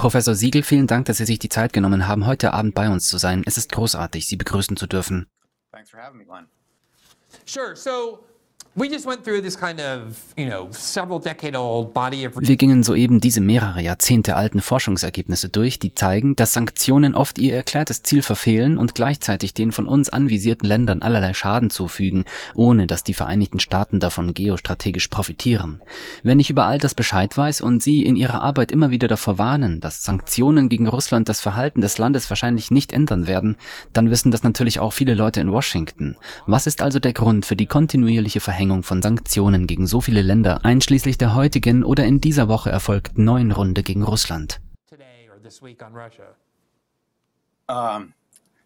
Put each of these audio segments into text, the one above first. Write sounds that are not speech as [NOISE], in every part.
Professor Siegel, vielen Dank, dass Sie sich die Zeit genommen haben, heute Abend bei uns zu sein. Es ist großartig, Sie begrüßen zu dürfen. Thanks for having me, Glenn. Sure. So wir gingen soeben diese mehrere Jahrzehnte alten Forschungsergebnisse durch, die zeigen, dass Sanktionen oft ihr erklärtes Ziel verfehlen und gleichzeitig den von uns anvisierten Ländern allerlei Schaden zufügen, ohne dass die Vereinigten Staaten davon geostrategisch profitieren. Wenn ich über all das Bescheid weiß und Sie in Ihrer Arbeit immer wieder davor warnen, dass Sanktionen gegen Russland das Verhalten des Landes wahrscheinlich nicht ändern werden, dann wissen das natürlich auch viele Leute in Washington. Was ist also der Grund für die kontinuierliche Verhängung Verhängung von Sanktionen gegen so viele Länder, einschließlich der heutigen oder in dieser Woche erfolgten neuen Runde gegen Russland? Um,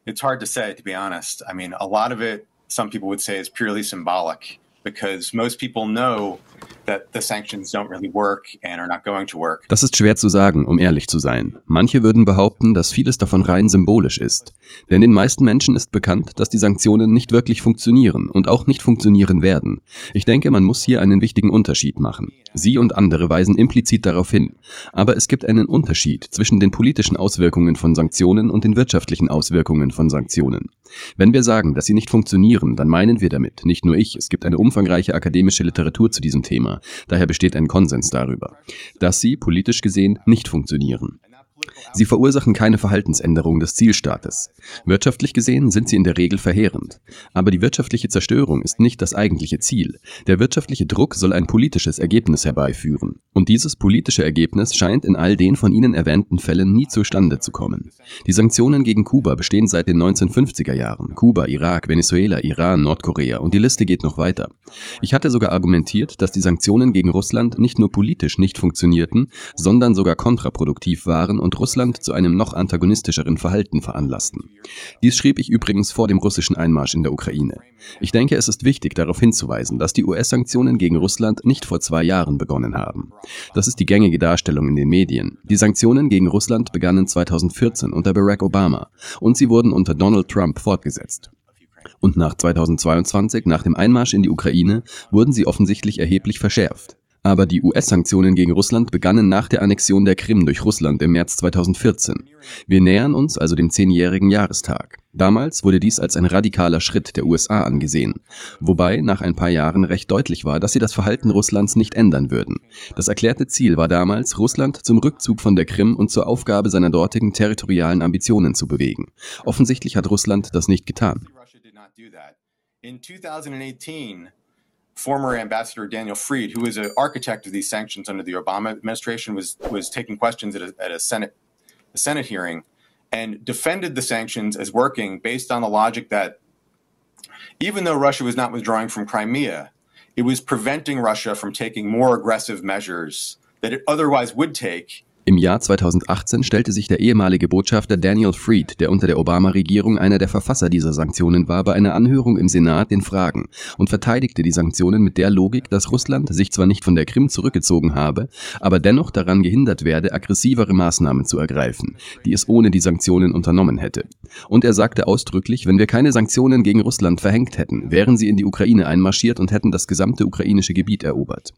it's hard to say, to be honest. I mean, a lot of it, some people would say, is purely symbolic because most people know Das ist schwer zu sagen, um ehrlich zu sein. Manche würden behaupten, dass vieles davon rein symbolisch ist. Denn den meisten Menschen ist bekannt, dass die Sanktionen nicht wirklich funktionieren und auch nicht funktionieren werden. Ich denke, man muss hier einen wichtigen Unterschied machen. Sie und andere weisen implizit darauf hin. Aber es gibt einen Unterschied zwischen den politischen Auswirkungen von Sanktionen und den wirtschaftlichen Auswirkungen von Sanktionen. Wenn wir sagen, dass sie nicht funktionieren, dann meinen wir damit, nicht nur ich, es gibt eine umfangreiche akademische Literatur zu diesem Thema, daher besteht ein Konsens darüber, dass sie, politisch gesehen, nicht funktionieren. Sie verursachen keine Verhaltensänderung des Zielstaates. Wirtschaftlich gesehen sind sie in der Regel verheerend. Aber die wirtschaftliche Zerstörung ist nicht das eigentliche Ziel. Der wirtschaftliche Druck soll ein politisches Ergebnis herbeiführen. Und dieses politische Ergebnis scheint in all den von Ihnen erwähnten Fällen nie zustande zu kommen. Die Sanktionen gegen Kuba bestehen seit den 1950er Jahren. Kuba, Irak, Venezuela, Iran, Nordkorea und die Liste geht noch weiter. Ich hatte sogar argumentiert, dass die Sanktionen gegen Russland nicht nur politisch nicht funktionierten, sondern sogar kontraproduktiv waren und Russland zu einem noch antagonistischeren Verhalten veranlassten. Dies schrieb ich übrigens vor dem russischen Einmarsch in der Ukraine. Ich denke, es ist wichtig darauf hinzuweisen, dass die US-Sanktionen gegen Russland nicht vor zwei Jahren begonnen haben. Das ist die gängige Darstellung in den Medien. Die Sanktionen gegen Russland begannen 2014 unter Barack Obama und sie wurden unter Donald Trump fortgesetzt. Und nach 2022, nach dem Einmarsch in die Ukraine, wurden sie offensichtlich erheblich verschärft. Aber die US-Sanktionen gegen Russland begannen nach der Annexion der Krim durch Russland im März 2014. Wir nähern uns also dem zehnjährigen Jahrestag. Damals wurde dies als ein radikaler Schritt der USA angesehen, wobei nach ein paar Jahren recht deutlich war, dass sie das Verhalten Russlands nicht ändern würden. Das erklärte Ziel war damals, Russland zum Rückzug von der Krim und zur Aufgabe seiner dortigen territorialen Ambitionen zu bewegen. Offensichtlich hat Russland das nicht getan. In 2018 former ambassador Daniel Freed, who was an architect of these sanctions under the Obama administration, was was taking questions at a, at a Senate a Senate hearing and defended the sanctions as working based on the logic that even though Russia was not withdrawing from Crimea, it was preventing Russia from taking more aggressive measures that it otherwise would take Im Jahr 2018 stellte sich der ehemalige Botschafter Daniel Freed, der unter der Obama-Regierung einer der Verfasser dieser Sanktionen war, bei einer Anhörung im Senat den Fragen und verteidigte die Sanktionen mit der Logik, dass Russland sich zwar nicht von der Krim zurückgezogen habe, aber dennoch daran gehindert werde, aggressivere Maßnahmen zu ergreifen, die es ohne die Sanktionen unternommen hätte. Und er sagte ausdrücklich, wenn wir keine Sanktionen gegen Russland verhängt hätten, wären sie in die Ukraine einmarschiert und hätten das gesamte ukrainische Gebiet erobert.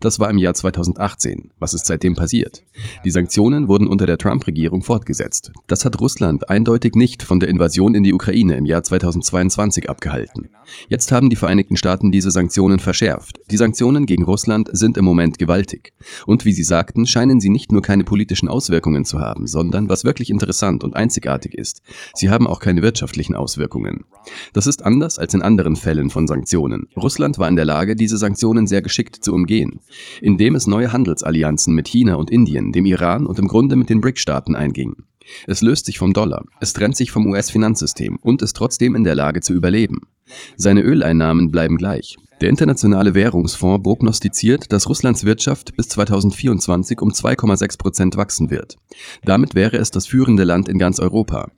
Das war im Jahr 2018. Was ist seitdem passiert? Die Sanktionen wurden unter der Trump-Regierung fortgesetzt. Das hat Russland eindeutig nicht von der Invasion in die Ukraine im Jahr 2022 abgehalten. Jetzt haben die Vereinigten Staaten diese Sanktionen verschärft. Die Sanktionen gegen Russland sind im Moment gewaltig. Und wie Sie sagten, scheinen sie nicht nur keine politischen Auswirkungen zu haben, sondern, was wirklich interessant und einzigartig ist, sie haben auch keine wirtschaftlichen Auswirkungen. Das ist anders als in anderen Fällen von Sanktionen. Russland war in der Lage, diese Sanktionen sehr geschickt zu umgehen, indem es neue Handelsallianzen mit China und Indien, dem Iran und im Grunde mit den BRIC-Staaten einging. Es löst sich vom Dollar, es trennt sich vom US-Finanzsystem und ist trotzdem in der Lage zu überleben. Seine Öleinnahmen bleiben gleich. Der Internationale Währungsfonds prognostiziert, dass Russlands Wirtschaft bis 2024 um 2,6 Prozent wachsen wird. Damit wäre es das führende Land in ganz Europa.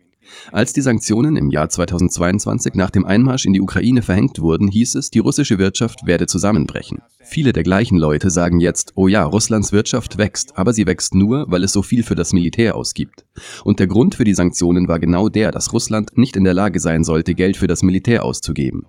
Als die Sanktionen im Jahr 2022 nach dem Einmarsch in die Ukraine verhängt wurden, hieß es, die russische Wirtschaft werde zusammenbrechen. Viele der gleichen Leute sagen jetzt, oh ja, Russlands Wirtschaft wächst, aber sie wächst nur, weil es so viel für das Militär ausgibt. Und der Grund für die Sanktionen war genau der, dass Russland nicht in der Lage sein sollte, Geld für das Militär auszugeben.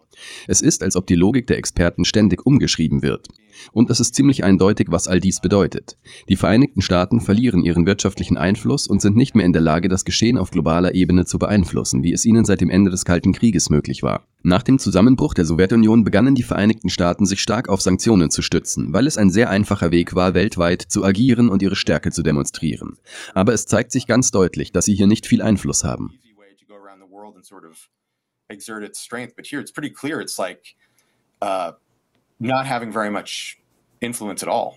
Es ist, als ob die Logik der Experten ständig umgeschrieben wird. Und es ist ziemlich eindeutig, was all dies bedeutet. Die Vereinigten Staaten verlieren ihren wirtschaftlichen Einfluss und sind nicht mehr in der Lage, das Geschehen auf globaler Ebene zu beeinflussen, wie es ihnen seit dem Ende des Kalten Krieges möglich war. Nach dem Zusammenbruch der Sowjetunion begannen die Vereinigten Staaten sich stark auf Sanktionen zu stützen, weil es ein sehr einfacher Weg war, weltweit zu agieren und ihre Stärke zu demonstrieren. Aber es zeigt sich ganz deutlich, dass sie hier nicht viel Einfluss haben. exert its strength. But here it's pretty clear it's like uh, not having very much influence at all.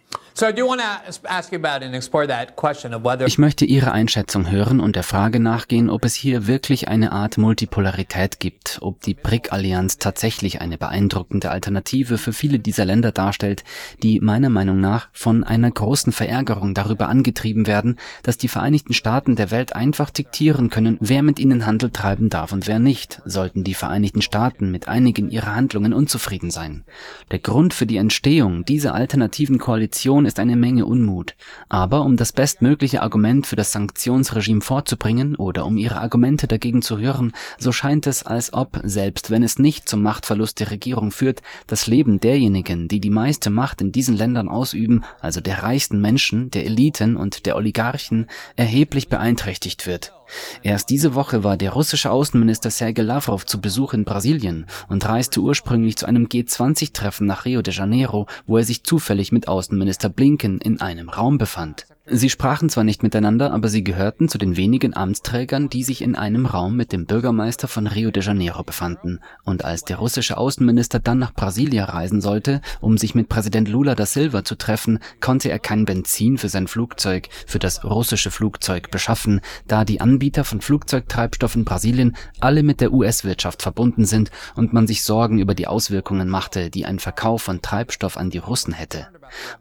Ich möchte Ihre Einschätzung hören und der Frage nachgehen, ob es hier wirklich eine Art Multipolarität gibt, ob die BRIC-Allianz tatsächlich eine beeindruckende Alternative für viele dieser Länder darstellt, die meiner Meinung nach von einer großen Verärgerung darüber angetrieben werden, dass die Vereinigten Staaten der Welt einfach diktieren können, wer mit ihnen Handel treiben darf und wer nicht, sollten die Vereinigten Staaten mit einigen ihrer Handlungen unzufrieden sein. Der Grund für die Entstehung dieser alternativen Koalition ist eine Menge Unmut. Aber um das bestmögliche Argument für das Sanktionsregime vorzubringen oder um ihre Argumente dagegen zu hören, so scheint es, als ob, selbst wenn es nicht zum Machtverlust der Regierung führt, das Leben derjenigen, die die meiste Macht in diesen Ländern ausüben, also der reichsten Menschen, der Eliten und der Oligarchen, erheblich beeinträchtigt wird. Erst diese Woche war der russische Außenminister Sergei Lavrov zu Besuch in Brasilien und reiste ursprünglich zu einem G20-Treffen nach Rio de Janeiro, wo er sich zufällig mit Außenminister Blinken in einem Raum befand. Sie sprachen zwar nicht miteinander, aber sie gehörten zu den wenigen Amtsträgern, die sich in einem Raum mit dem Bürgermeister von Rio de Janeiro befanden. Und als der russische Außenminister dann nach Brasilia reisen sollte, um sich mit Präsident Lula da Silva zu treffen, konnte er kein Benzin für sein Flugzeug, für das russische Flugzeug beschaffen, da die Anbieter von Flugzeugtreibstoff in Brasilien alle mit der US-Wirtschaft verbunden sind und man sich Sorgen über die Auswirkungen machte, die ein Verkauf von Treibstoff an die Russen hätte.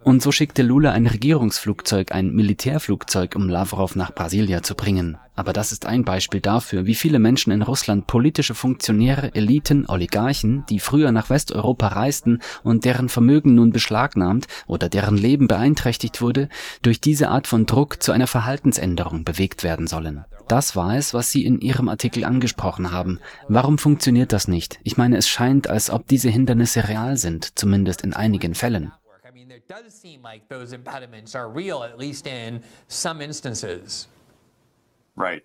Und so schickte Lula ein Regierungsflugzeug, ein Militärflugzeug, um Lavrov nach Brasilia zu bringen. Aber das ist ein Beispiel dafür, wie viele Menschen in Russland politische Funktionäre, Eliten, Oligarchen, die früher nach Westeuropa reisten und deren Vermögen nun beschlagnahmt oder deren Leben beeinträchtigt wurde, durch diese Art von Druck zu einer Verhaltensänderung bewegt werden sollen. Das war es, was Sie in Ihrem Artikel angesprochen haben. Warum funktioniert das nicht? Ich meine, es scheint, als ob diese Hindernisse real sind, zumindest in einigen Fällen does seem like those impediments are real, at least in some instances. Right.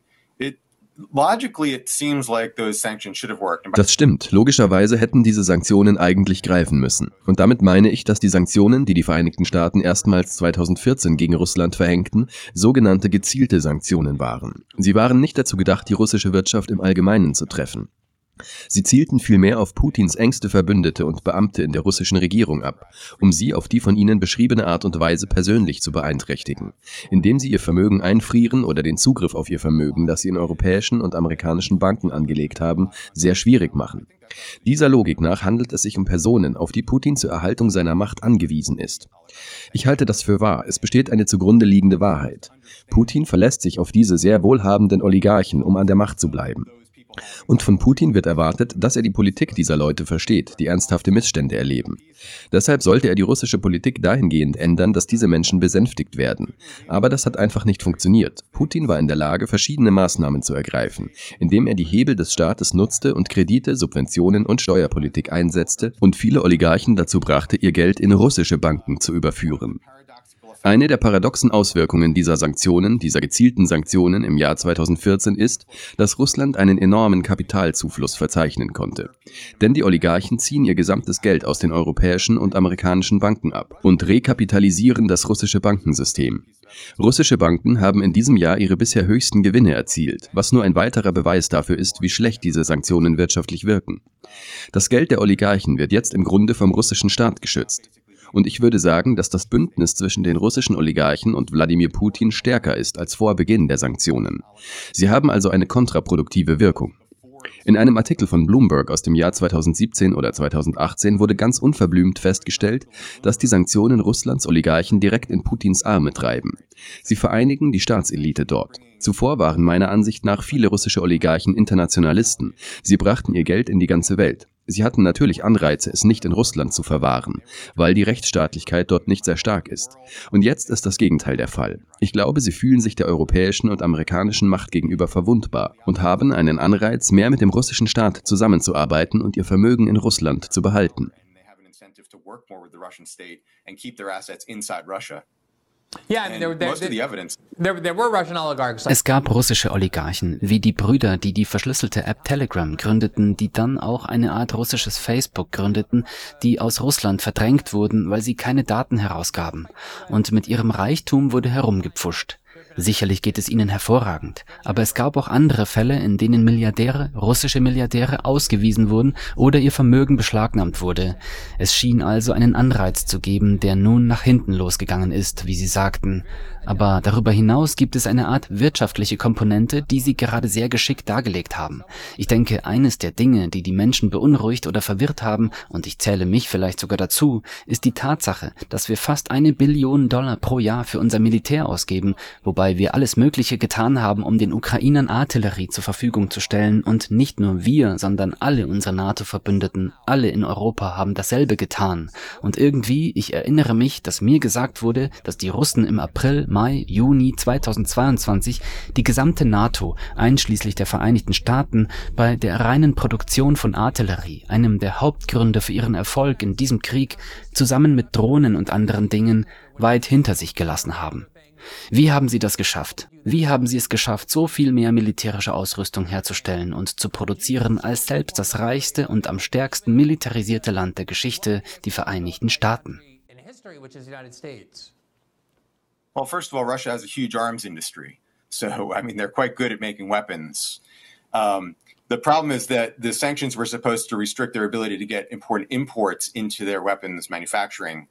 Das stimmt. Logischerweise hätten diese Sanktionen eigentlich greifen müssen. Und damit meine ich, dass die Sanktionen, die die Vereinigten Staaten erstmals 2014 gegen Russland verhängten, sogenannte gezielte Sanktionen waren. Sie waren nicht dazu gedacht, die russische Wirtschaft im Allgemeinen zu treffen. Sie zielten vielmehr auf Putins engste Verbündete und Beamte in der russischen Regierung ab, um sie auf die von ihnen beschriebene Art und Weise persönlich zu beeinträchtigen, indem sie ihr Vermögen einfrieren oder den Zugriff auf ihr Vermögen, das sie in europäischen und amerikanischen Banken angelegt haben, sehr schwierig machen. Dieser Logik nach handelt es sich um Personen, auf die Putin zur Erhaltung seiner Macht angewiesen ist. Ich halte das für wahr, es besteht eine zugrunde liegende Wahrheit. Putin verlässt sich auf diese sehr wohlhabenden Oligarchen, um an der Macht zu bleiben. Und von Putin wird erwartet, dass er die Politik dieser Leute versteht, die ernsthafte Missstände erleben. Deshalb sollte er die russische Politik dahingehend ändern, dass diese Menschen besänftigt werden. Aber das hat einfach nicht funktioniert. Putin war in der Lage, verschiedene Maßnahmen zu ergreifen, indem er die Hebel des Staates nutzte und Kredite, Subventionen und Steuerpolitik einsetzte und viele Oligarchen dazu brachte, ihr Geld in russische Banken zu überführen. Eine der paradoxen Auswirkungen dieser Sanktionen, dieser gezielten Sanktionen im Jahr 2014 ist, dass Russland einen enormen Kapitalzufluss verzeichnen konnte. Denn die Oligarchen ziehen ihr gesamtes Geld aus den europäischen und amerikanischen Banken ab und rekapitalisieren das russische Bankensystem. Russische Banken haben in diesem Jahr ihre bisher höchsten Gewinne erzielt, was nur ein weiterer Beweis dafür ist, wie schlecht diese Sanktionen wirtschaftlich wirken. Das Geld der Oligarchen wird jetzt im Grunde vom russischen Staat geschützt. Und ich würde sagen, dass das Bündnis zwischen den russischen Oligarchen und Wladimir Putin stärker ist als vor Beginn der Sanktionen. Sie haben also eine kontraproduktive Wirkung. In einem Artikel von Bloomberg aus dem Jahr 2017 oder 2018 wurde ganz unverblümt festgestellt, dass die Sanktionen Russlands Oligarchen direkt in Putins Arme treiben. Sie vereinigen die Staatselite dort. Zuvor waren meiner Ansicht nach viele russische Oligarchen Internationalisten. Sie brachten ihr Geld in die ganze Welt. Sie hatten natürlich Anreize, es nicht in Russland zu verwahren, weil die Rechtsstaatlichkeit dort nicht sehr stark ist. Und jetzt ist das Gegenteil der Fall. Ich glaube, sie fühlen sich der europäischen und amerikanischen Macht gegenüber verwundbar und haben einen Anreiz, mehr mit dem russischen Staat zusammenzuarbeiten und ihr Vermögen in Russland zu behalten. Es gab russische Oligarchen, wie die Brüder, die die verschlüsselte App Telegram gründeten, die dann auch eine Art russisches Facebook gründeten, die aus Russland verdrängt wurden, weil sie keine Daten herausgaben. Und mit ihrem Reichtum wurde herumgepfuscht. Sicherlich geht es ihnen hervorragend, aber es gab auch andere Fälle, in denen Milliardäre, russische Milliardäre, ausgewiesen wurden oder ihr Vermögen beschlagnahmt wurde. Es schien also einen Anreiz zu geben, der nun nach hinten losgegangen ist, wie sie sagten. Aber darüber hinaus gibt es eine Art wirtschaftliche Komponente, die Sie gerade sehr geschickt dargelegt haben. Ich denke, eines der Dinge, die die Menschen beunruhigt oder verwirrt haben, und ich zähle mich vielleicht sogar dazu, ist die Tatsache, dass wir fast eine Billion Dollar pro Jahr für unser Militär ausgeben, wobei wir alles Mögliche getan haben, um den Ukrainern Artillerie zur Verfügung zu stellen und nicht nur wir, sondern alle unsere NATO-Verbündeten, alle in Europa haben dasselbe getan. Und irgendwie, ich erinnere mich, dass mir gesagt wurde, dass die Russen im April Mai, Juni 2022 die gesamte NATO, einschließlich der Vereinigten Staaten, bei der reinen Produktion von Artillerie, einem der Hauptgründe für ihren Erfolg in diesem Krieg, zusammen mit Drohnen und anderen Dingen, weit hinter sich gelassen haben. Wie haben Sie das geschafft? Wie haben Sie es geschafft, so viel mehr militärische Ausrüstung herzustellen und zu produzieren als selbst das reichste und am stärksten militarisierte Land der Geschichte, die Vereinigten Staaten? Well, first of all, Russia has a huge arms industry. So, [LAUGHS] I mean, they're quite good at making weapons. Um, the problem is that the sanctions were supposed to restrict their ability to get important imports into their weapons manufacturing.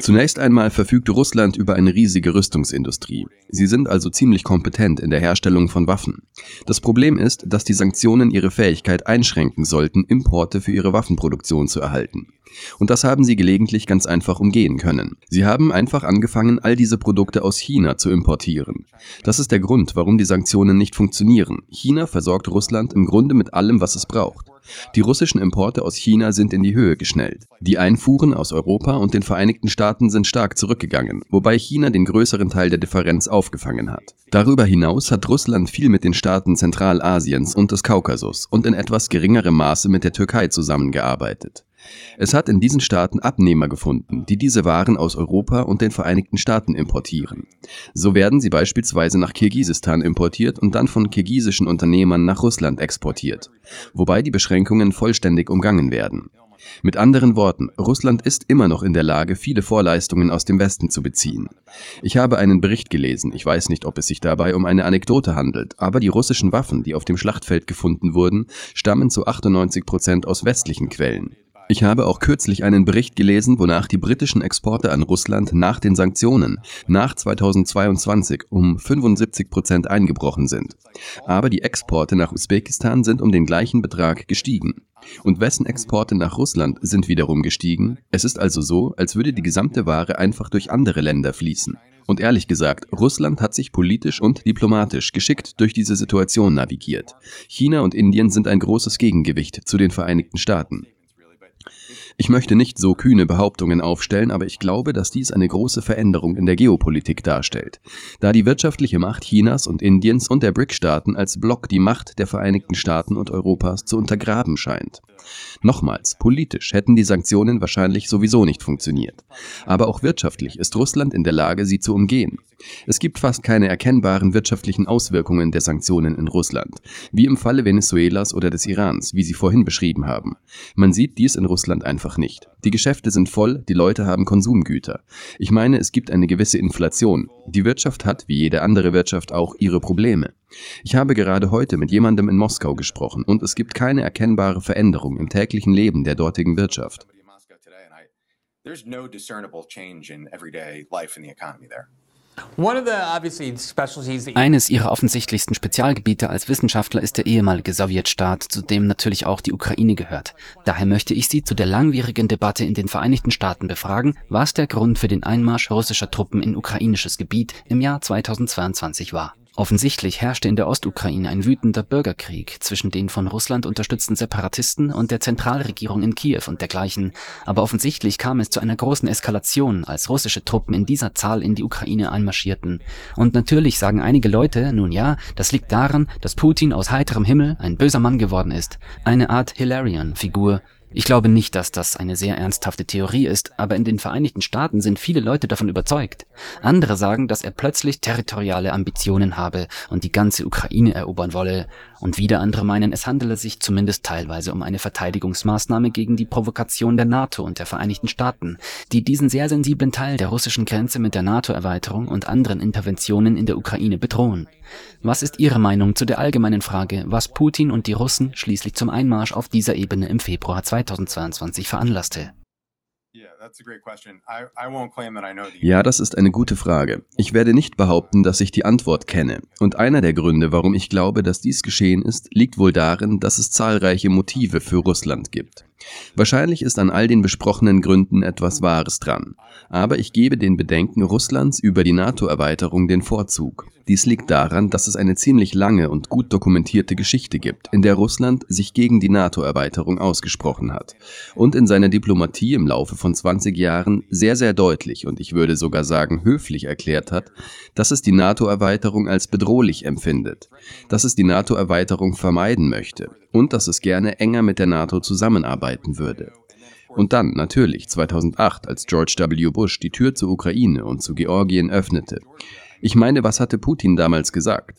Zunächst einmal verfügt Russland über eine riesige Rüstungsindustrie. Sie sind also ziemlich kompetent in der Herstellung von Waffen. Das Problem ist, dass die Sanktionen ihre Fähigkeit einschränken sollten, Importe für ihre Waffenproduktion zu erhalten. Und das haben sie gelegentlich ganz einfach umgehen können. Sie haben einfach angefangen, all diese Produkte aus China zu importieren. Das ist der Grund, warum die Sanktionen nicht funktionieren. China versorgt Russland im Grunde mit allem, was es braucht. Die russischen Importe aus China sind in die Höhe geschnellt. Die Einfuhren aus Europa und den Vereinigten Staaten sind stark zurückgegangen, wobei China den größeren Teil der Differenz aufgefangen hat. Darüber hinaus hat Russland viel mit den Staaten Zentralasiens und des Kaukasus und in etwas geringerem Maße mit der Türkei zusammengearbeitet. Es hat in diesen Staaten Abnehmer gefunden, die diese Waren aus Europa und den Vereinigten Staaten importieren. So werden sie beispielsweise nach Kirgisistan importiert und dann von kirgisischen Unternehmern nach Russland exportiert, wobei die Beschränkungen vollständig umgangen werden. Mit anderen Worten, Russland ist immer noch in der Lage, viele Vorleistungen aus dem Westen zu beziehen. Ich habe einen Bericht gelesen, ich weiß nicht, ob es sich dabei um eine Anekdote handelt, aber die russischen Waffen, die auf dem Schlachtfeld gefunden wurden, stammen zu 98 Prozent aus westlichen Quellen. Ich habe auch kürzlich einen Bericht gelesen, wonach die britischen Exporte an Russland nach den Sanktionen nach 2022 um 75 Prozent eingebrochen sind. Aber die Exporte nach Usbekistan sind um den gleichen Betrag gestiegen. Und wessen Exporte nach Russland sind wiederum gestiegen? Es ist also so, als würde die gesamte Ware einfach durch andere Länder fließen. Und ehrlich gesagt, Russland hat sich politisch und diplomatisch geschickt durch diese Situation navigiert. China und Indien sind ein großes Gegengewicht zu den Vereinigten Staaten. Ich möchte nicht so kühne Behauptungen aufstellen, aber ich glaube, dass dies eine große Veränderung in der Geopolitik darstellt, da die wirtschaftliche Macht Chinas und Indiens und der BRIC-Staaten als Block die Macht der Vereinigten Staaten und Europas zu untergraben scheint. Nochmals, politisch hätten die Sanktionen wahrscheinlich sowieso nicht funktioniert. Aber auch wirtschaftlich ist Russland in der Lage, sie zu umgehen. Es gibt fast keine erkennbaren wirtschaftlichen Auswirkungen der Sanktionen in Russland, wie im Falle Venezuelas oder des Irans, wie Sie vorhin beschrieben haben. Man sieht dies in Russland einfach nicht. Die Geschäfte sind voll, die Leute haben Konsumgüter. Ich meine, es gibt eine gewisse Inflation. Die Wirtschaft hat, wie jede andere Wirtschaft auch, ihre Probleme. Ich habe gerade heute mit jemandem in Moskau gesprochen und es gibt keine erkennbare Veränderung im täglichen Leben der dortigen Wirtschaft. Eines ihrer offensichtlichsten Spezialgebiete als Wissenschaftler ist der ehemalige Sowjetstaat, zu dem natürlich auch die Ukraine gehört. Daher möchte ich Sie zu der langwierigen Debatte in den Vereinigten Staaten befragen, was der Grund für den Einmarsch russischer Truppen in ukrainisches Gebiet im Jahr 2022 war. Offensichtlich herrschte in der Ostukraine ein wütender Bürgerkrieg zwischen den von Russland unterstützten Separatisten und der Zentralregierung in Kiew und dergleichen, aber offensichtlich kam es zu einer großen Eskalation, als russische Truppen in dieser Zahl in die Ukraine einmarschierten. Und natürlich sagen einige Leute, nun ja, das liegt daran, dass Putin aus heiterem Himmel ein böser Mann geworden ist, eine Art Hilarion-Figur, ich glaube nicht, dass das eine sehr ernsthafte Theorie ist, aber in den Vereinigten Staaten sind viele Leute davon überzeugt. Andere sagen, dass er plötzlich territoriale Ambitionen habe und die ganze Ukraine erobern wolle, und wieder andere meinen, es handele sich zumindest teilweise um eine Verteidigungsmaßnahme gegen die Provokation der NATO und der Vereinigten Staaten, die diesen sehr sensiblen Teil der russischen Grenze mit der NATO-Erweiterung und anderen Interventionen in der Ukraine bedrohen. Was ist Ihre Meinung zu der allgemeinen Frage, was Putin und die Russen schließlich zum Einmarsch auf dieser Ebene im Februar 2022 veranlasste? Ja, das ist eine gute Frage. Ich werde nicht behaupten, dass ich die Antwort kenne. Und einer der Gründe, warum ich glaube, dass dies geschehen ist, liegt wohl darin, dass es zahlreiche Motive für Russland gibt. Wahrscheinlich ist an all den besprochenen Gründen etwas Wahres dran. Aber ich gebe den Bedenken Russlands über die NATO-Erweiterung den Vorzug. Dies liegt daran, dass es eine ziemlich lange und gut dokumentierte Geschichte gibt, in der Russland sich gegen die NATO-Erweiterung ausgesprochen hat und in seiner Diplomatie im Laufe von 20 Jahren sehr, sehr deutlich und ich würde sogar sagen höflich erklärt hat, dass es die NATO-Erweiterung als bedrohlich empfindet, dass es die NATO-Erweiterung vermeiden möchte und dass es gerne enger mit der NATO zusammenarbeiten würde. Und dann, natürlich, 2008, als George W. Bush die Tür zur Ukraine und zu Georgien öffnete. Ich meine, was hatte Putin damals gesagt?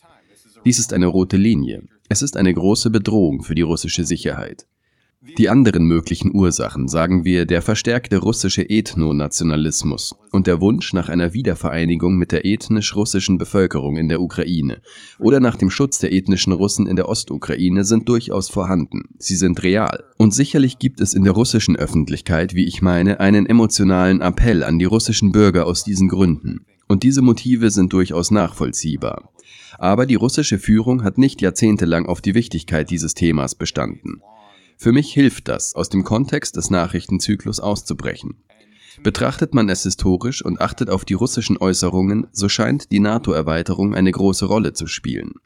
Dies ist eine rote Linie. Es ist eine große Bedrohung für die russische Sicherheit. Die anderen möglichen Ursachen, sagen wir, der verstärkte russische Ethnonationalismus und der Wunsch nach einer Wiedervereinigung mit der ethnisch-russischen Bevölkerung in der Ukraine oder nach dem Schutz der ethnischen Russen in der Ostukraine sind durchaus vorhanden. Sie sind real. Und sicherlich gibt es in der russischen Öffentlichkeit, wie ich meine, einen emotionalen Appell an die russischen Bürger aus diesen Gründen. Und diese Motive sind durchaus nachvollziehbar. Aber die russische Führung hat nicht jahrzehntelang auf die Wichtigkeit dieses Themas bestanden. Für mich hilft das, aus dem Kontext des Nachrichtenzyklus auszubrechen. Betrachtet man es historisch und achtet auf die russischen Äußerungen, so scheint die NATO-Erweiterung eine große Rolle zu spielen.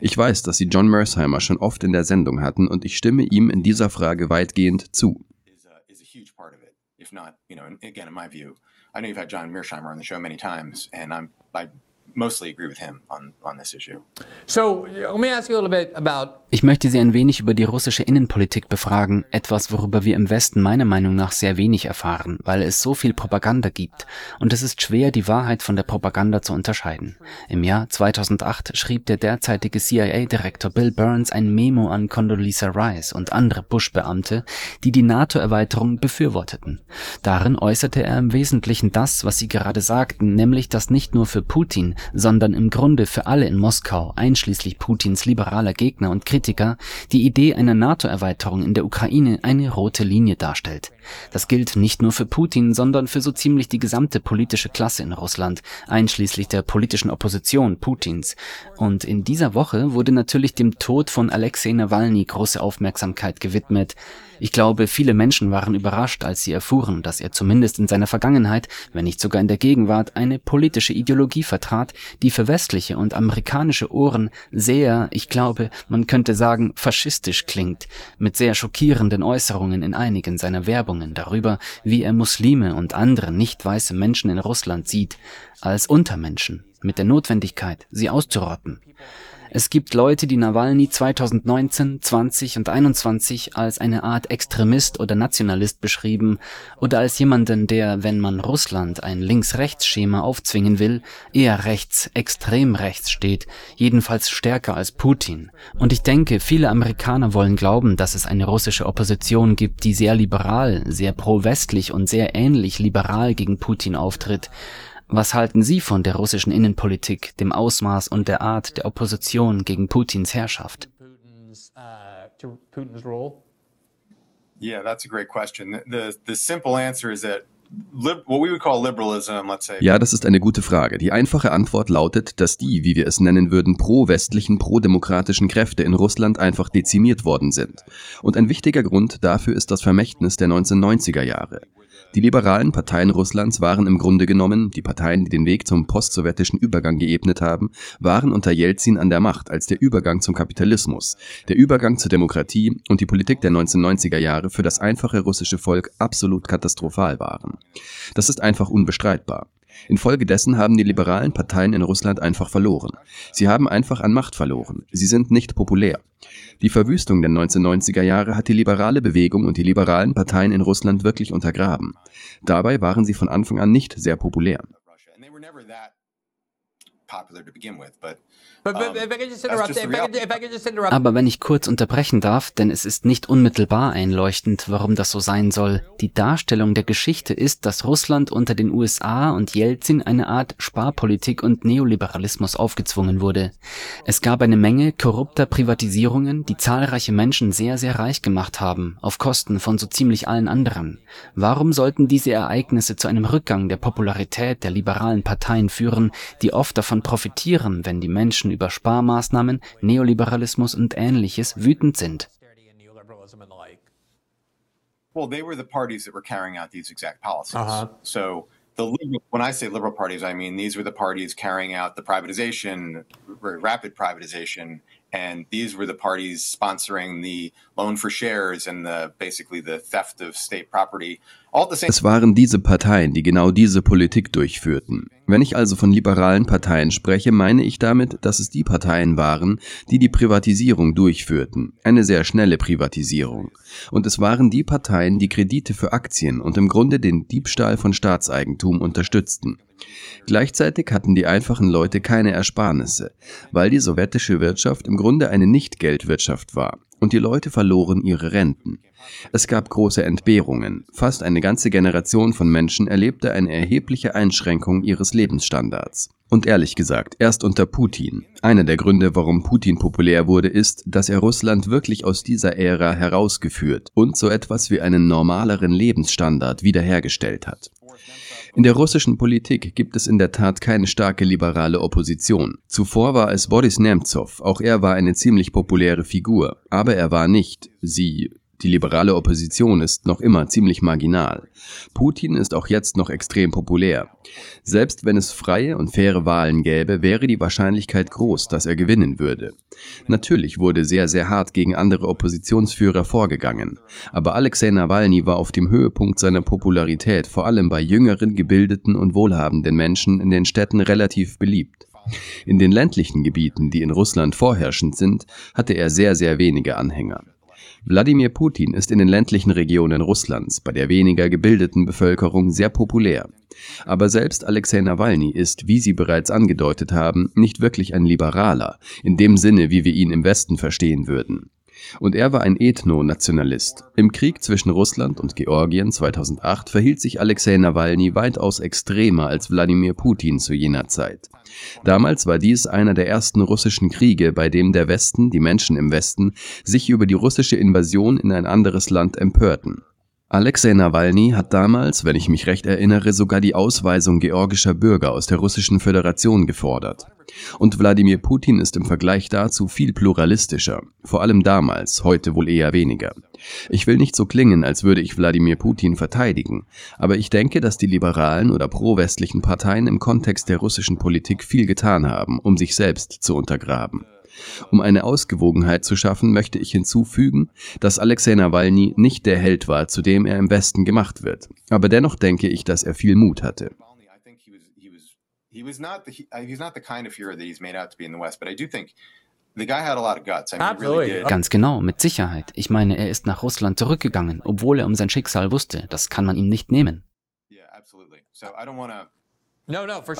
Ich weiß, dass Sie John Mersheimer schon oft in der Sendung hatten und ich stimme ihm in dieser Frage weitgehend zu. I know you've had John Mearsheimer on the show many times, and I'm, I mostly agree with him on, on this issue. So let me ask you a little bit about ich möchte Sie ein wenig über die russische Innenpolitik befragen, etwas, worüber wir im Westen meiner Meinung nach sehr wenig erfahren, weil es so viel Propaganda gibt und es ist schwer, die Wahrheit von der Propaganda zu unterscheiden. Im Jahr 2008 schrieb der derzeitige CIA-Direktor Bill Burns ein Memo an Condoleezza Rice und andere Bush-Beamte, die die NATO-Erweiterung befürworteten. Darin äußerte er im Wesentlichen das, was Sie gerade sagten, nämlich, dass nicht nur für Putin, sondern im Grunde für alle in Moskau, einschließlich Putins liberaler Gegner und Kritiker, die Idee einer NATO-Erweiterung in der Ukraine eine rote Linie darstellt. Das gilt nicht nur für Putin, sondern für so ziemlich die gesamte politische Klasse in Russland, einschließlich der politischen Opposition Putins. Und in dieser Woche wurde natürlich dem Tod von Alexei Nawalny große Aufmerksamkeit gewidmet. Ich glaube, viele Menschen waren überrascht, als sie erfuhren, dass er zumindest in seiner Vergangenheit, wenn nicht sogar in der Gegenwart, eine politische Ideologie vertrat, die für westliche und amerikanische Ohren sehr, ich glaube, man könnte sagen, faschistisch klingt, mit sehr schockierenden Äußerungen in einigen seiner Werbungen darüber, wie er Muslime und andere nicht weiße Menschen in Russland sieht, als Untermenschen, mit der Notwendigkeit, sie auszurotten. Es gibt Leute, die Nawalny 2019, 20 und 21 als eine Art Extremist oder Nationalist beschrieben oder als jemanden, der, wenn man Russland ein Links-Rechts-Schema aufzwingen will, eher rechts, extrem rechts steht, jedenfalls stärker als Putin. Und ich denke, viele Amerikaner wollen glauben, dass es eine russische Opposition gibt, die sehr liberal, sehr pro-westlich und sehr ähnlich liberal gegen Putin auftritt. Was halten Sie von der russischen Innenpolitik, dem Ausmaß und der Art der Opposition gegen Putins Herrschaft? Yeah, that's a great question. The, the simple answer is that ja, das ist eine gute Frage. Die einfache Antwort lautet, dass die, wie wir es nennen würden, pro-westlichen, pro-demokratischen Kräfte in Russland einfach dezimiert worden sind. Und ein wichtiger Grund dafür ist das Vermächtnis der 1990er Jahre. Die liberalen Parteien Russlands waren im Grunde genommen, die Parteien, die den Weg zum postsowjetischen Übergang geebnet haben, waren unter Jelzin an der Macht, als der Übergang zum Kapitalismus, der Übergang zur Demokratie und die Politik der 1990er Jahre für das einfache russische Volk absolut katastrophal waren. Das ist einfach unbestreitbar. Infolgedessen haben die liberalen Parteien in Russland einfach verloren. Sie haben einfach an Macht verloren. Sie sind nicht populär. Die Verwüstung der 1990er Jahre hat die liberale Bewegung und die liberalen Parteien in Russland wirklich untergraben. Dabei waren sie von Anfang an nicht sehr populär. Aber wenn ich kurz unterbrechen darf, denn es ist nicht unmittelbar einleuchtend, warum das so sein soll. Die Darstellung der Geschichte ist, dass Russland unter den USA und Jelzin eine Art Sparpolitik und Neoliberalismus aufgezwungen wurde. Es gab eine Menge korrupter Privatisierungen, die zahlreiche Menschen sehr, sehr reich gemacht haben, auf Kosten von so ziemlich allen anderen. Warum sollten diese Ereignisse zu einem Rückgang der Popularität der liberalen Parteien führen, die oft davon profitieren, wenn die Menschen über Sparmaßnahmen, Neoliberalismus und ähnliches wütend sind. Well, they were the parties that were carrying out these exact policies. Uh-huh. So the liberal, when I say liberal parties, I mean these were the parties carrying out the privatization, very rapid privatization, and these were the parties sponsoring the loan for shares and the basically the theft of state property Es waren diese Parteien, die genau diese Politik durchführten. Wenn ich also von liberalen Parteien spreche, meine ich damit, dass es die Parteien waren, die die Privatisierung durchführten, eine sehr schnelle Privatisierung. Und es waren die Parteien, die Kredite für Aktien und im Grunde den Diebstahl von Staatseigentum unterstützten. Gleichzeitig hatten die einfachen Leute keine Ersparnisse, weil die sowjetische Wirtschaft im Grunde eine Nicht-Geldwirtschaft war und die Leute verloren ihre Renten. Es gab große Entbehrungen. Fast eine ganze Generation von Menschen erlebte eine erhebliche Einschränkung ihres Lebensstandards. Und ehrlich gesagt, erst unter Putin. Einer der Gründe, warum Putin populär wurde, ist, dass er Russland wirklich aus dieser Ära herausgeführt und so etwas wie einen normaleren Lebensstandard wiederhergestellt hat. In der russischen Politik gibt es in der Tat keine starke liberale Opposition. Zuvor war es Boris Nemtsov, auch er war eine ziemlich populäre Figur, aber er war nicht, sie die liberale Opposition ist noch immer ziemlich marginal. Putin ist auch jetzt noch extrem populär. Selbst wenn es freie und faire Wahlen gäbe, wäre die Wahrscheinlichkeit groß, dass er gewinnen würde. Natürlich wurde sehr, sehr hart gegen andere Oppositionsführer vorgegangen. Aber Alexei Nawalny war auf dem Höhepunkt seiner Popularität vor allem bei jüngeren, gebildeten und wohlhabenden Menschen in den Städten relativ beliebt. In den ländlichen Gebieten, die in Russland vorherrschend sind, hatte er sehr, sehr wenige Anhänger. Wladimir Putin ist in den ländlichen Regionen Russlands bei der weniger gebildeten Bevölkerung sehr populär. Aber selbst Alexei Nawalny ist, wie Sie bereits angedeutet haben, nicht wirklich ein Liberaler, in dem Sinne, wie wir ihn im Westen verstehen würden. Und er war ein Ethno-Nationalist. Im Krieg zwischen Russland und Georgien 2008 verhielt sich Alexei Nawalny weitaus extremer als Wladimir Putin zu jener Zeit. Damals war dies einer der ersten russischen Kriege, bei dem der Westen, die Menschen im Westen, sich über die russische Invasion in ein anderes Land empörten. Alexei Nawalny hat damals, wenn ich mich recht erinnere, sogar die Ausweisung georgischer Bürger aus der Russischen Föderation gefordert. Und Wladimir Putin ist im Vergleich dazu viel pluralistischer, vor allem damals, heute wohl eher weniger. Ich will nicht so klingen, als würde ich Wladimir Putin verteidigen, aber ich denke, dass die liberalen oder pro-westlichen Parteien im Kontext der russischen Politik viel getan haben, um sich selbst zu untergraben. Um eine Ausgewogenheit zu schaffen, möchte ich hinzufügen, dass Alexei Nawalny nicht der Held war, zu dem er im Westen gemacht wird. Aber dennoch denke ich, dass er viel Mut hatte. Ganz genau, mit Sicherheit. Ich meine, er ist nach Russland zurückgegangen, obwohl er um sein Schicksal wusste. Das kann man ihm nicht nehmen. Yeah, absolutely. So I don't want to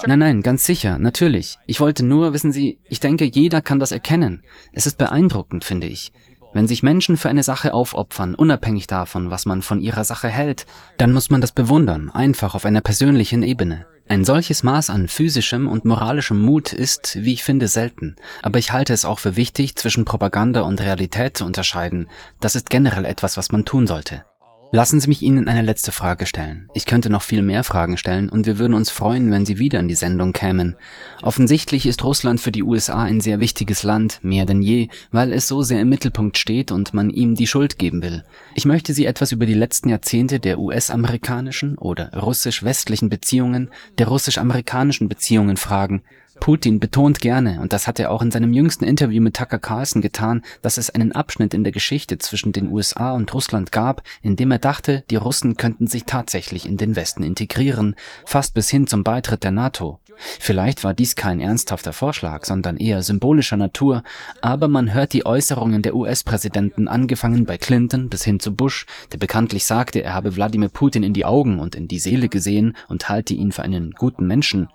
Nein, nein, ganz sicher, natürlich. Ich wollte nur, wissen Sie, ich denke, jeder kann das erkennen. Es ist beeindruckend, finde ich. Wenn sich Menschen für eine Sache aufopfern, unabhängig davon, was man von ihrer Sache hält, dann muss man das bewundern, einfach auf einer persönlichen Ebene. Ein solches Maß an physischem und moralischem Mut ist, wie ich finde, selten. Aber ich halte es auch für wichtig, zwischen Propaganda und Realität zu unterscheiden. Das ist generell etwas, was man tun sollte. Lassen Sie mich Ihnen eine letzte Frage stellen. Ich könnte noch viel mehr Fragen stellen und wir würden uns freuen, wenn Sie wieder in die Sendung kämen. Offensichtlich ist Russland für die USA ein sehr wichtiges Land, mehr denn je, weil es so sehr im Mittelpunkt steht und man ihm die Schuld geben will. Ich möchte Sie etwas über die letzten Jahrzehnte der US-amerikanischen oder russisch-westlichen Beziehungen, der russisch-amerikanischen Beziehungen fragen. Putin betont gerne, und das hat er auch in seinem jüngsten Interview mit Tucker Carlson getan, dass es einen Abschnitt in der Geschichte zwischen den USA und Russland gab, in dem er dachte, die Russen könnten sich tatsächlich in den Westen integrieren, fast bis hin zum Beitritt der NATO. Vielleicht war dies kein ernsthafter Vorschlag, sondern eher symbolischer Natur, aber man hört die Äußerungen der US-Präsidenten angefangen bei Clinton bis hin zu Bush, der bekanntlich sagte, er habe Wladimir Putin in die Augen und in die Seele gesehen und halte ihn für einen guten Menschen.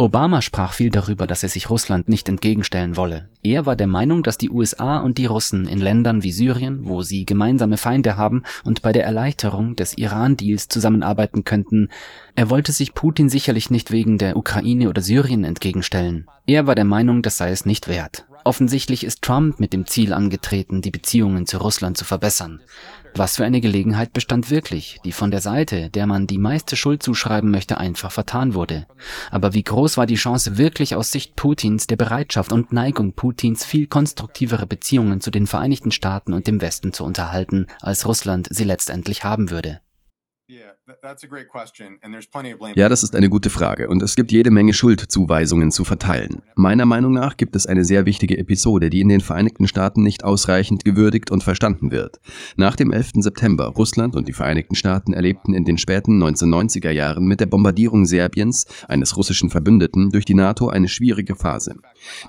Obama sprach viel darüber, dass er sich Russland nicht entgegenstellen wolle. Er war der Meinung, dass die USA und die Russen in Ländern wie Syrien, wo sie gemeinsame Feinde haben und bei der Erleichterung des Iran-Deals zusammenarbeiten könnten. Er wollte sich Putin sicherlich nicht wegen der Ukraine oder Syrien entgegenstellen. Er war der Meinung, das sei es nicht wert. Offensichtlich ist Trump mit dem Ziel angetreten, die Beziehungen zu Russland zu verbessern. Was für eine Gelegenheit bestand wirklich, die von der Seite, der man die meiste Schuld zuschreiben möchte, einfach vertan wurde. Aber wie groß war die Chance wirklich aus Sicht Putins, der Bereitschaft und Neigung Putins, viel konstruktivere Beziehungen zu den Vereinigten Staaten und dem Westen zu unterhalten, als Russland sie letztendlich haben würde? Ja, das ist eine gute Frage und es gibt jede Menge Schuldzuweisungen zu verteilen. Meiner Meinung nach gibt es eine sehr wichtige Episode, die in den Vereinigten Staaten nicht ausreichend gewürdigt und verstanden wird. Nach dem 11. September Russland und die Vereinigten Staaten erlebten in den späten 1990er Jahren mit der Bombardierung Serbiens, eines russischen Verbündeten, durch die NATO eine schwierige Phase.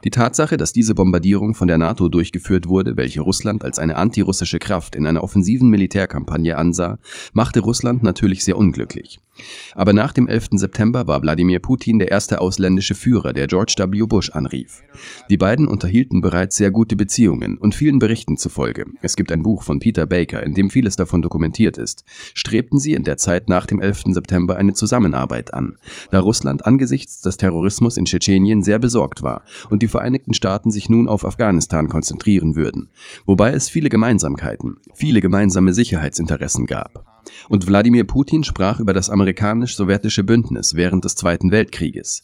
Die Tatsache, dass diese Bombardierung von der NATO durchgeführt wurde, welche Russland als eine antirussische Kraft in einer offensiven Militärkampagne ansah, machte Russland natürlich sehr unglücklich. Aber nach dem 11. September war Wladimir Putin der erste ausländische Führer, der George W. Bush anrief. Die beiden unterhielten bereits sehr gute Beziehungen und vielen Berichten zufolge, es gibt ein Buch von Peter Baker, in dem vieles davon dokumentiert ist, strebten sie in der Zeit nach dem 11. September eine Zusammenarbeit an, da Russland angesichts des Terrorismus in Tschetschenien sehr besorgt war und die Vereinigten Staaten sich nun auf Afghanistan konzentrieren würden, wobei es viele Gemeinsamkeiten, viele gemeinsame Sicherheitsinteressen gab. Und Wladimir Putin sprach über das amerikanisch-sowjetische Bündnis während des Zweiten Weltkrieges.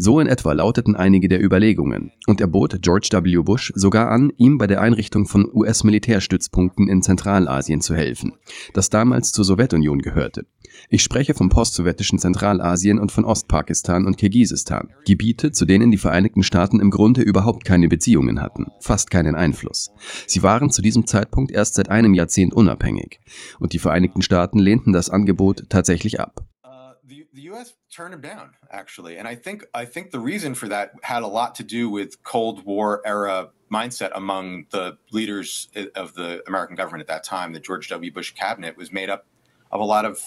So in etwa lauteten einige der Überlegungen, und er bot George W. Bush sogar an, ihm bei der Einrichtung von US-Militärstützpunkten in Zentralasien zu helfen, das damals zur Sowjetunion gehörte. Ich spreche vom postsowjetischen Zentralasien und von Ostpakistan und Kirgisistan, Gebiete, zu denen die Vereinigten Staaten im Grunde überhaupt keine Beziehungen hatten, fast keinen Einfluss. Sie waren zu diesem Zeitpunkt erst seit einem Jahrzehnt unabhängig, und die Vereinigten Staaten lehnten das Angebot tatsächlich ab. the U.S. turned him down, actually, and I think I think the reason for that had a lot Cold War era mindset among the leaders of the American government at that time. The George W. Bush cabinet was made up of a lot of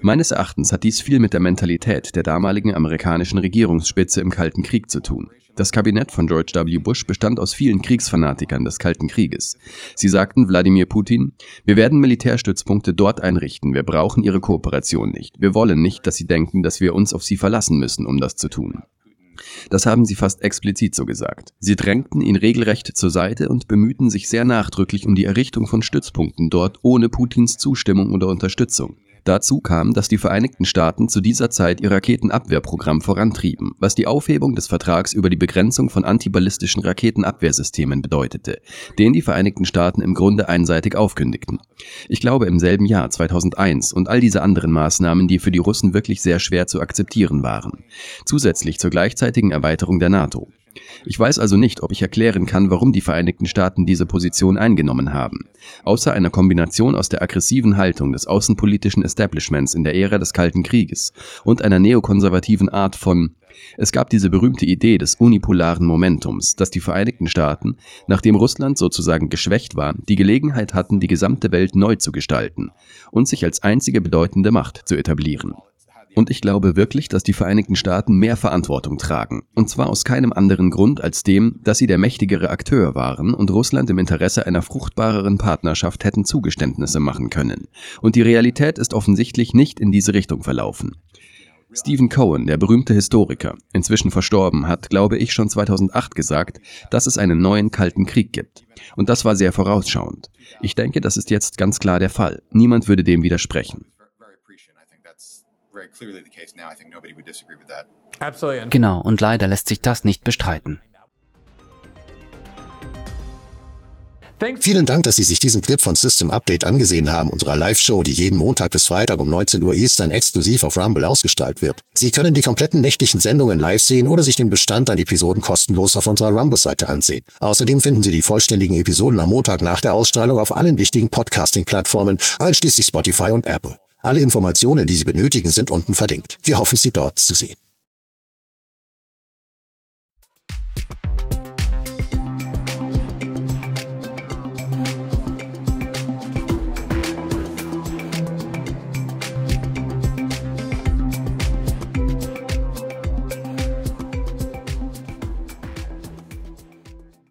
Meines Erachtens hat dies viel mit der Mentalität der damaligen amerikanischen Regierungsspitze im Kalten Krieg zu tun. Das Kabinett von George W. Bush bestand aus vielen Kriegsfanatikern des Kalten Krieges. Sie sagten Wladimir Putin, wir werden Militärstützpunkte dort einrichten, wir brauchen ihre Kooperation nicht. Wir wollen nicht, dass sie denken, dass wir uns auf sie verlassen müssen, um das zu tun. Das haben sie fast explizit so gesagt. Sie drängten ihn regelrecht zur Seite und bemühten sich sehr nachdrücklich um die Errichtung von Stützpunkten dort ohne Putins Zustimmung oder Unterstützung. Dazu kam, dass die Vereinigten Staaten zu dieser Zeit ihr Raketenabwehrprogramm vorantrieben, was die Aufhebung des Vertrags über die Begrenzung von antiballistischen Raketenabwehrsystemen bedeutete, den die Vereinigten Staaten im Grunde einseitig aufkündigten. Ich glaube im selben Jahr 2001 und all diese anderen Maßnahmen, die für die Russen wirklich sehr schwer zu akzeptieren waren. Zusätzlich zur gleichzeitigen Erweiterung der NATO. Ich weiß also nicht, ob ich erklären kann, warum die Vereinigten Staaten diese Position eingenommen haben. Außer einer Kombination aus der aggressiven Haltung des außenpolitischen Establishments in der Ära des Kalten Krieges und einer neokonservativen Art von es gab diese berühmte Idee des unipolaren Momentums, dass die Vereinigten Staaten, nachdem Russland sozusagen geschwächt war, die Gelegenheit hatten, die gesamte Welt neu zu gestalten und sich als einzige bedeutende Macht zu etablieren. Und ich glaube wirklich, dass die Vereinigten Staaten mehr Verantwortung tragen. Und zwar aus keinem anderen Grund als dem, dass sie der mächtigere Akteur waren und Russland im Interesse einer fruchtbareren Partnerschaft hätten Zugeständnisse machen können. Und die Realität ist offensichtlich nicht in diese Richtung verlaufen. Stephen Cohen, der berühmte Historiker, inzwischen verstorben, hat, glaube ich, schon 2008 gesagt, dass es einen neuen Kalten Krieg gibt. Und das war sehr vorausschauend. Ich denke, das ist jetzt ganz klar der Fall. Niemand würde dem widersprechen. Genau, und leider lässt sich das nicht bestreiten. Vielen Dank, dass Sie sich diesen Clip von System Update angesehen haben, unserer Live-Show, die jeden Montag bis Freitag um 19 Uhr Eastern exklusiv auf Rumble ausgestrahlt wird. Sie können die kompletten nächtlichen Sendungen live sehen oder sich den Bestand an Episoden kostenlos auf unserer Rumble-Seite ansehen. Außerdem finden Sie die vollständigen Episoden am Montag nach der Ausstrahlung auf allen wichtigen Podcasting-Plattformen, einschließlich Spotify und Apple. Alle Informationen, die Sie benötigen, sind unten verlinkt. Wir hoffen, Sie dort zu sehen.